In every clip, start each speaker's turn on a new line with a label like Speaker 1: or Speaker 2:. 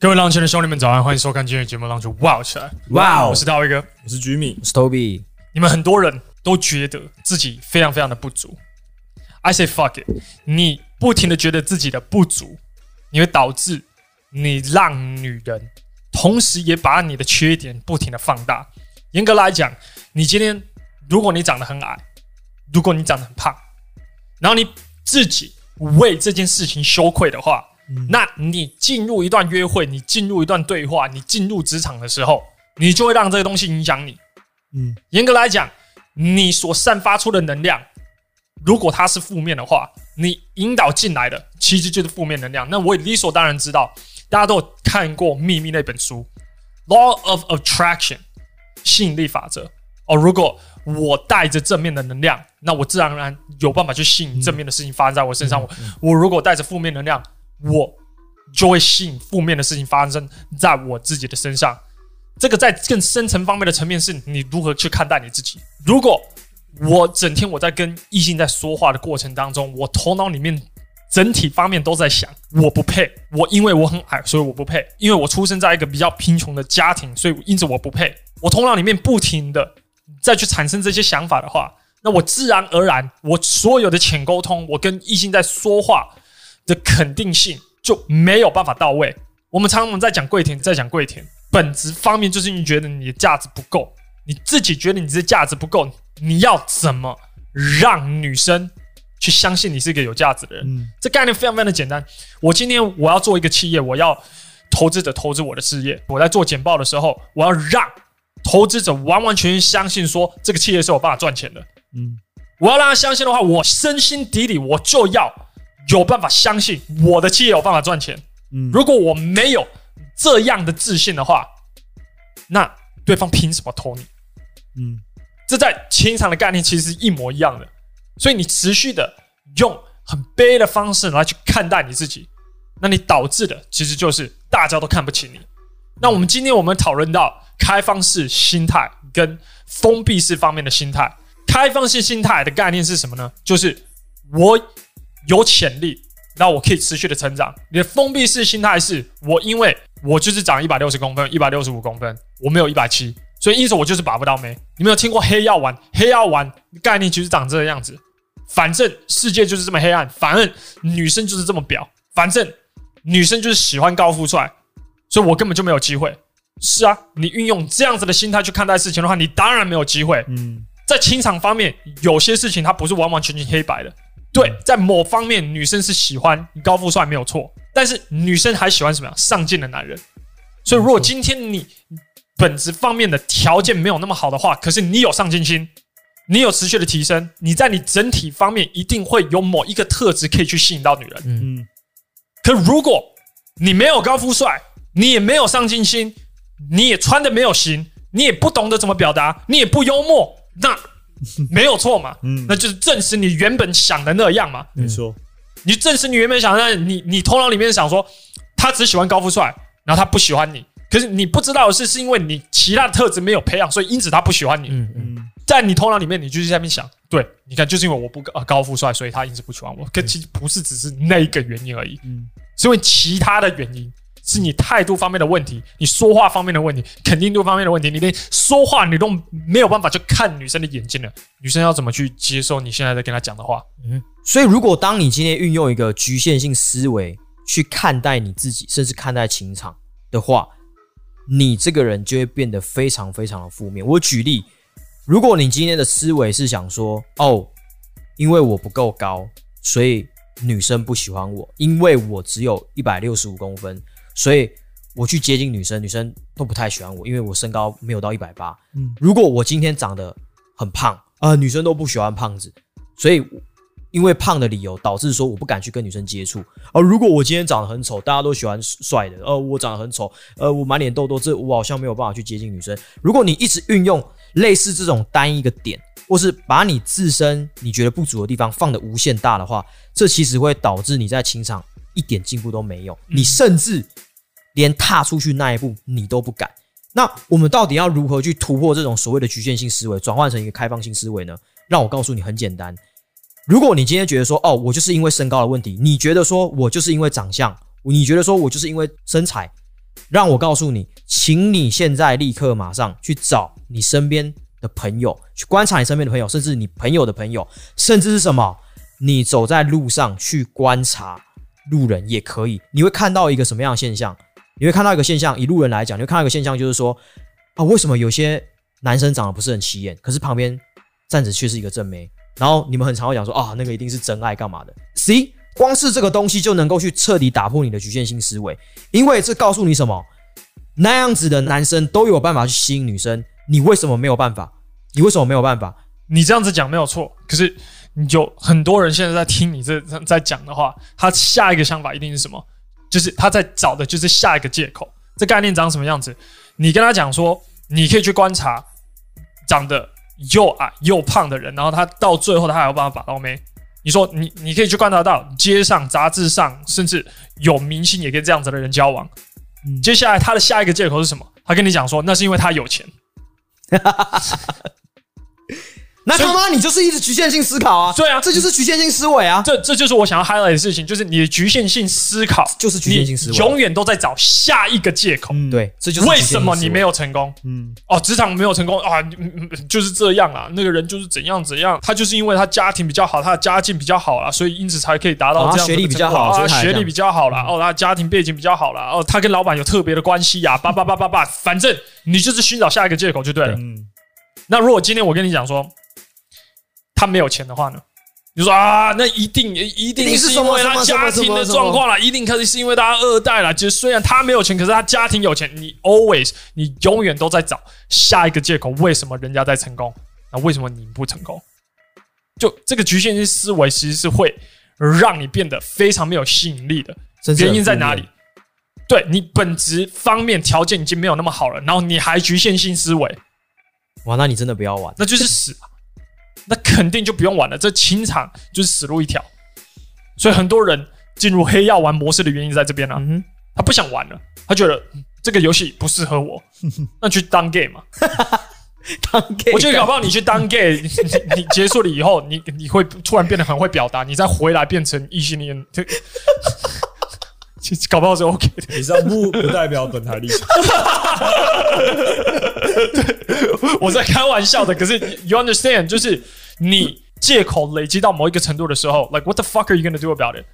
Speaker 1: 各位浪圈的兄弟们，早安！欢迎收看今天的节目《浪圈哇起来》。
Speaker 2: 哇哦！
Speaker 1: 我是大卫哥，
Speaker 2: 我是 Jimmy，
Speaker 3: 我是 Toby。
Speaker 1: 你们很多人都觉得自己非常非常的不足。I say fuck it！你不停的觉得自己的不足，你会导致你让女人，同时也把你的缺点不停的放大。严格来讲，你今天如果你长得很矮，如果你长得很胖，然后你自己为这件事情羞愧的话。那你进入一段约会，你进入一段对话，你进入职场的时候，你就会让这个东西影响你。嗯，严格来讲，你所散发出的能量，如果它是负面的话，你引导进来的其实就是负面能量。那我也理所当然知道，大家都有看过《秘密》那本书，《Law of Attraction》吸引力法则。哦，如果我带着正面的能量，那我自然而然有办法去吸引正面的事情发生在我身上。我我如果带着负面能量，我就会吸引负面的事情发生在我自己的身上。这个在更深层方面的层面，是你如何去看待你自己。如果我整天我在跟异性在说话的过程当中，我头脑里面整体方面都在想我不配，我因为我很矮，所以我不配；因为我出生在一个比较贫穷的家庭，所以因此我不配。我头脑里面不停的再去产生这些想法的话，那我自然而然，我所有的浅沟通，我跟异性在说话。的肯定性就没有办法到位。我们常常在讲跪舔，在讲跪舔，本质方面就是你觉得你的价值不够，你自己觉得你这价值不够，你要怎么让女生去相信你是一个有价值的人？嗯，这概念非常非常的简单。我今天我要做一个企业，我要投资者投资我的事业。我在做简报的时候，我要让投资者完完全全相信说这个企业是有办法赚钱的。嗯，我要让他相信的话，我深心底里我就要。有办法相信我的企业有办法赚钱。嗯，如果我没有这样的自信的话，那对方凭什么投你？嗯，这在情场的概念其实是一模一样的。所以你持续的用很卑的方式来去看待你自己，那你导致的其实就是大家都看不起你。那我们今天我们讨论到开放式心态跟封闭式方面的心态。开放式心态的概念是什么呢？就是我。有潜力，那我可以持续的成长。你的封闭式心态是我，因为我就是长一百六十公分，一百六十五公分，我没有一百七，所以因此我就是把不到妹。你没有听过黑药丸？黑药丸概念其实长这个样子。反正世界就是这么黑暗，反正女生就是这么婊，反正女生就是喜欢高富帅，所以我根本就没有机会。是啊，你运用这样子的心态去看待事情的话，你当然没有机会。嗯，在情场方面，有些事情它不是完完全全黑白的。对，在某方面，女生是喜欢高富帅没有错，但是女生还喜欢什么呀？上进的男人。所以，如果今天你本质方面的条件没有那么好的话，可是你有上进心，你有持续的提升，你在你整体方面一定会有某一个特质可以去吸引到女人。嗯。可如果你没有高富帅，你也没有上进心，你也穿的没有型，你也不懂得怎么表达，你也不幽默，那。没有错嘛，嗯，那就是证实你原本想的那样嘛，
Speaker 2: 没错。
Speaker 1: 你证实你原本想的那，你你头脑里面想说他只喜欢高富帅，然后他不喜欢你，可是你不知道的是，是因为你其他的特质没有培养，所以因此他不喜欢你。嗯嗯，在你头脑里面，你就是在那边想，对，你看，就是因为我不高高富帅，所以他因此不喜欢我。可其实不是只是那一个原因而已，嗯，是因为其他的原因。是你态度方面的问题，你说话方面的问题，肯定度方面的问题，你连说话你都没有办法去看女生的眼睛了。女生要怎么去接受你现在在跟她讲的话？
Speaker 3: 嗯，所以如果当你今天运用一个局限性思维去看待你自己，甚至看待情场的话，你这个人就会变得非常非常的负面。我举例，如果你今天的思维是想说，哦，因为我不够高，所以女生不喜欢我，因为我只有一百六十五公分。所以我去接近女生，女生都不太喜欢我，因为我身高没有到一百八。嗯，如果我今天长得很胖啊，呃，女生都不喜欢胖子，所以因为胖的理由导致说我不敢去跟女生接触。而如果我今天长得很丑，大家都喜欢帅的，呃，我长得很丑，呃，我满脸痘痘，这我好像没有办法去接近女生。如果你一直运用类似这种单一个点，或是把你自身你觉得不足的地方放得无限大的话，这其实会导致你在情场一点进步都没有，你甚至。连踏出去那一步你都不敢，那我们到底要如何去突破这种所谓的局限性思维，转换成一个开放性思维呢？让我告诉你，很简单。如果你今天觉得说，哦，我就是因为身高的问题，你觉得说我就是因为长相，你觉得说我就是因为身材，让我告诉你，请你现在立刻马上去找你身边的朋友，去观察你身边的朋友，甚至你朋友的朋友，甚至是什么？你走在路上去观察路人也可以，你会看到一个什么样的现象？你会看到一个现象，以路人来讲，你会看到一个现象，就是说啊，为什么有些男生长得不是很起眼，可是旁边站着却是一个正妹？然后你们很常会讲说啊，那个一定是真爱干嘛的？C 光是这个东西就能够去彻底打破你的局限性思维，因为这告诉你什么？那样子的男生都有办法去吸引女生，你为什么没有办法？你为什么没有办法？
Speaker 1: 你这样子讲没有错，可是你就很多人现在在听你这在讲的话，他下一个想法一定是什么？就是他在找的就是下一个借口。这概念长什么样子？你跟他讲说，你可以去观察长得又矮又胖的人，然后他到最后他还有办法把到妹。你说你你可以去观察到街上、杂志上，甚至有明星也跟这样子的人交往。嗯，接下来他的下一个借口是什么？他跟你讲说，那是因为他有钱。
Speaker 3: 那他妈你就是一直局限性思考啊！
Speaker 1: 对啊，
Speaker 3: 这就是局限性思维啊！
Speaker 1: 这这就是我想要 highlight 的事情，就是你的局限性思考
Speaker 3: 就是局限性思维，
Speaker 1: 永远都在找下一个借口。
Speaker 3: 嗯，对，这就是
Speaker 1: 为什么你没有成功？
Speaker 3: 嗯，
Speaker 1: 哦，职场没有成功啊，就是这样啊。那个人就是怎样怎样，他就是因为他家庭比较好，他的家境比较好啦，所以因此才可以达到这样。
Speaker 3: 学历比较好
Speaker 1: 啊，学历比较好啦。哦，他家庭背景比较好啦。哦，他跟老板有特别的关系呀，叭叭叭叭叭，反正你就是寻找下一个借口就对了。嗯，那如果今天我跟你讲说。他没有钱的话呢？你说啊，那一定一定是因为他家庭的状况了，一定可能是因为他二代了。其实虽然他没有钱，可是他家庭有钱。你 always 你永远都在找下一个借口，为什么人家在成功？那为什么你不成功？就这个局限性思维，其实是会让你变得非常没有吸引力的。原因在哪里？对你本质方面条件已经没有那么好了，然后你还局限性思维，
Speaker 3: 哇，那你真的不要玩，
Speaker 1: 那就是死。那肯定就不用玩了，这清场就是死路一条。所以很多人进入黑药丸模式的原因在这边啊，嗯、他不想玩了，他觉得这个游戏不适合我，那去当 gay 嘛。
Speaker 3: 当 gay，
Speaker 1: 我觉得搞不好你去当 gay，你，你结束了以后，你你会突然变得很会表达，你再回来变成异性恋，搞不好是 OK 的。
Speaker 2: 以上不不代表本台立场。
Speaker 1: 我在开玩笑的，可是 you understand，就是你借口累积到某一个程度的时候，like what the fuck are you gonna do about it？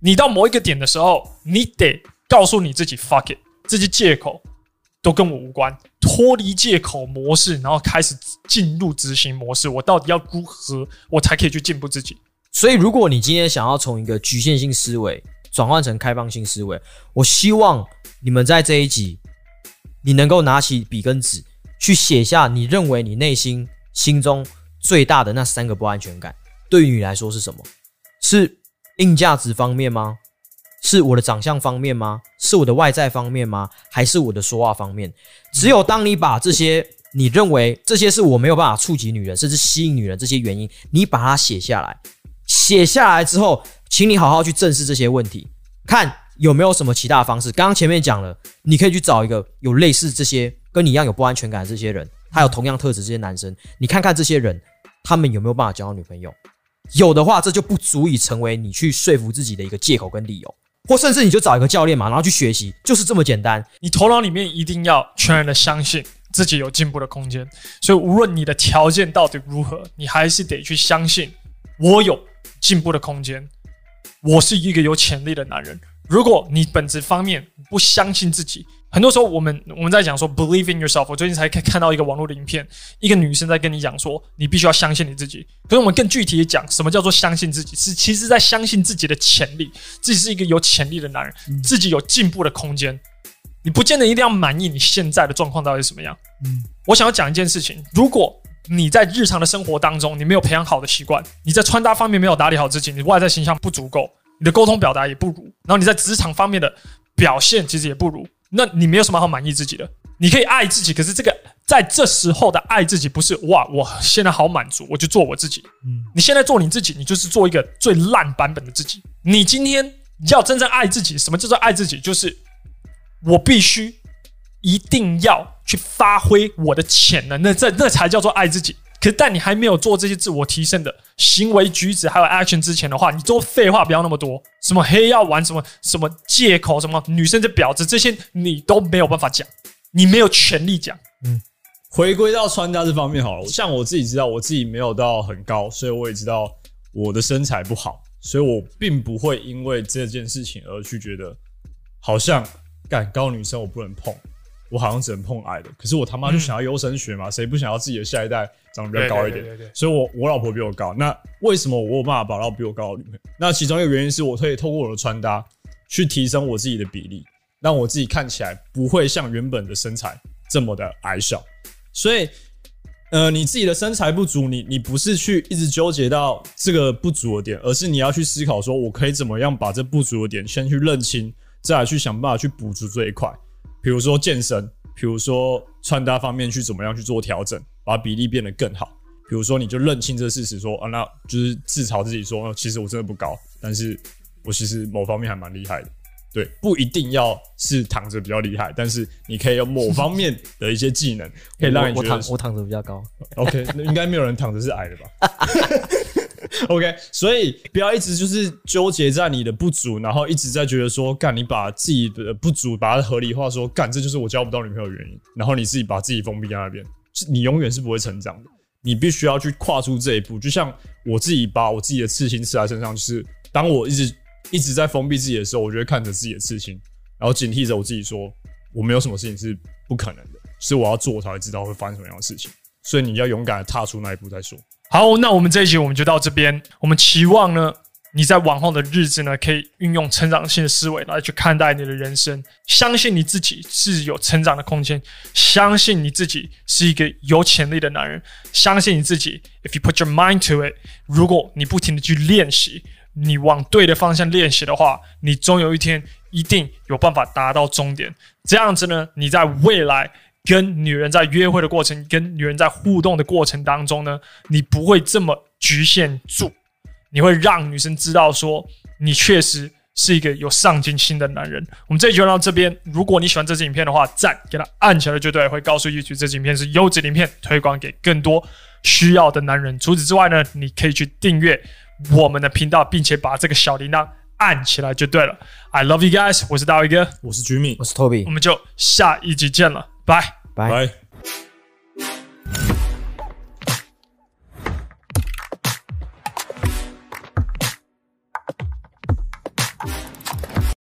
Speaker 1: 你到某一个点的时候，你得告诉你自己 fuck it，这些借口都跟我无关，脱离借口模式，然后开始进入执行模式。我到底要如何，我才可以去进步自己？
Speaker 3: 所以，如果你今天想要从一个局限性思维转换成开放性思维，我希望你们在这一集，你能够拿起笔跟纸。去写下你认为你内心心中最大的那三个不安全感，对于你来说是什么？是硬价值方面吗？是我的长相方面吗？是我的外在方面吗？还是我的说话方面？只有当你把这些你认为这些是我没有办法触及女人，甚至吸引女人这些原因，你把它写下来，写下来之后，请你好好去正视这些问题，看有没有什么其他的方式。刚刚前面讲了，你可以去找一个有类似这些。跟你一样有不安全感的这些人，他有同样特质这些男生，你看看这些人，他们有没有办法交到女朋友？有的话，这就不足以成为你去说服自己的一个借口跟理由，或甚至你就找一个教练嘛，然后去学习，就是这么简单。
Speaker 1: 你头脑里面一定要全然的相信自己有进步的空间，所以无论你的条件到底如何，你还是得去相信我有进步的空间，我是一个有潜力的男人。如果你本质方面不相信自己，很多时候我们我们在讲说 believe in yourself。我最近才看看到一个网络的影片，一个女生在跟你讲说，你必须要相信你自己。可是我们更具体的讲，什么叫做相信自己？是其实在相信自己的潜力，自己是一个有潜力的男人，自己有进步的空间。你不见得一定要满意你现在的状况到底是什么样。嗯，我想要讲一件事情，如果你在日常的生活当中，你没有培养好的习惯，你在穿搭方面没有打理好自己，你外在形象不足够。你的沟通表达也不如，然后你在职场方面的表现其实也不如，那你没有什么好满意自己的。你可以爱自己，可是这个在这时候的爱自己不是哇，我现在好满足，我就做我自己。嗯，你现在做你自己，你就是做一个最烂版本的自己。你今天要真正爱自己，什么叫做爱自己？就是我必须一定要去发挥我的潜能，那这那才叫做爱自己。可是，但你还没有做这些自我提升的行为举止还有 action 之前的话，你都废话不要那么多。什么黑药丸，什么什么借口，什么女生这婊子，这些你都没有办法讲，你没有权利讲。
Speaker 2: 嗯，回归到穿搭这方面好了，像我自己知道，我自己没有到很高，所以我也知道我的身材不好，所以我并不会因为这件事情而去觉得好像干高女生我不能碰。我好像只能碰矮的，可是我他妈就想要优生学嘛，谁、嗯、不想要自己的下一代长得比较高一点？对对对对对，所以我我老婆比我高，那为什么我有办法找到比我高的女朋友？那其中一个原因是我可以透过我的穿搭去提升我自己的比例，让我自己看起来不会像原本的身材这么的矮小。所以，呃，你自己的身材不足，你你不是去一直纠结到这个不足的点，而是你要去思考说，我可以怎么样把这不足的点先去认清，再来去想办法去补足这一块。比如说健身，比如说穿搭方面去怎么样去做调整，把比例变得更好。比如说你就认清这事实，说啊，那就是自嘲自己说，其实我真的不高，但是我其实某方面还蛮厉害的。对，不一定要是躺着比较厉害，但是你可以有某方面的一些技能，可以让你觉得
Speaker 3: 我躺我躺着比较高。
Speaker 2: OK，那应该没有人躺着是矮的吧？OK，所以不要一直就是纠结在你的不足，然后一直在觉得说，干你把自己的不足把它合理化，说干这就是我交不到女朋友的原因，然后你自己把自己封闭在那边，你永远是不会成长的。你必须要去跨出这一步，就像我自己把我自己的刺青刺在身上，就是当我一直一直在封闭自己的时候，我就会看着自己的刺青，然后警惕着我自己说，我没有什么事情是不可能的，是我要做，我才会知道会发生什么样的事情。所以你要勇敢的踏出那一步再说。
Speaker 1: 好，那我们这一集我们就到这边。我们期望呢，你在往后的日子呢，可以运用成长性的思维来去看待你的人生，相信你自己是有成长的空间，相信你自己是一个有潜力的男人，相信你自己。If you put your mind to it，如果你不停的去练习，你往对的方向练习的话，你终有一天一定有办法达到终点。这样子呢，你在未来。跟女人在约会的过程，跟女人在互动的过程当中呢，你不会这么局限住，你会让女生知道说，你确实是一个有上进心的男人。我们这一集就到这边，如果你喜欢这支影片的话，赞给它按起来就对，会告诉玉菊这支影片是优质影片，推广给更多需要的男人。除此之外呢，你可以去订阅我们的频道，并且把这个小铃铛按起来就对了。I love you guys，我是大卫哥，
Speaker 2: 我是 Jimmy，
Speaker 3: 我是 Toby，
Speaker 1: 我们就下一集见了。拜
Speaker 2: 拜。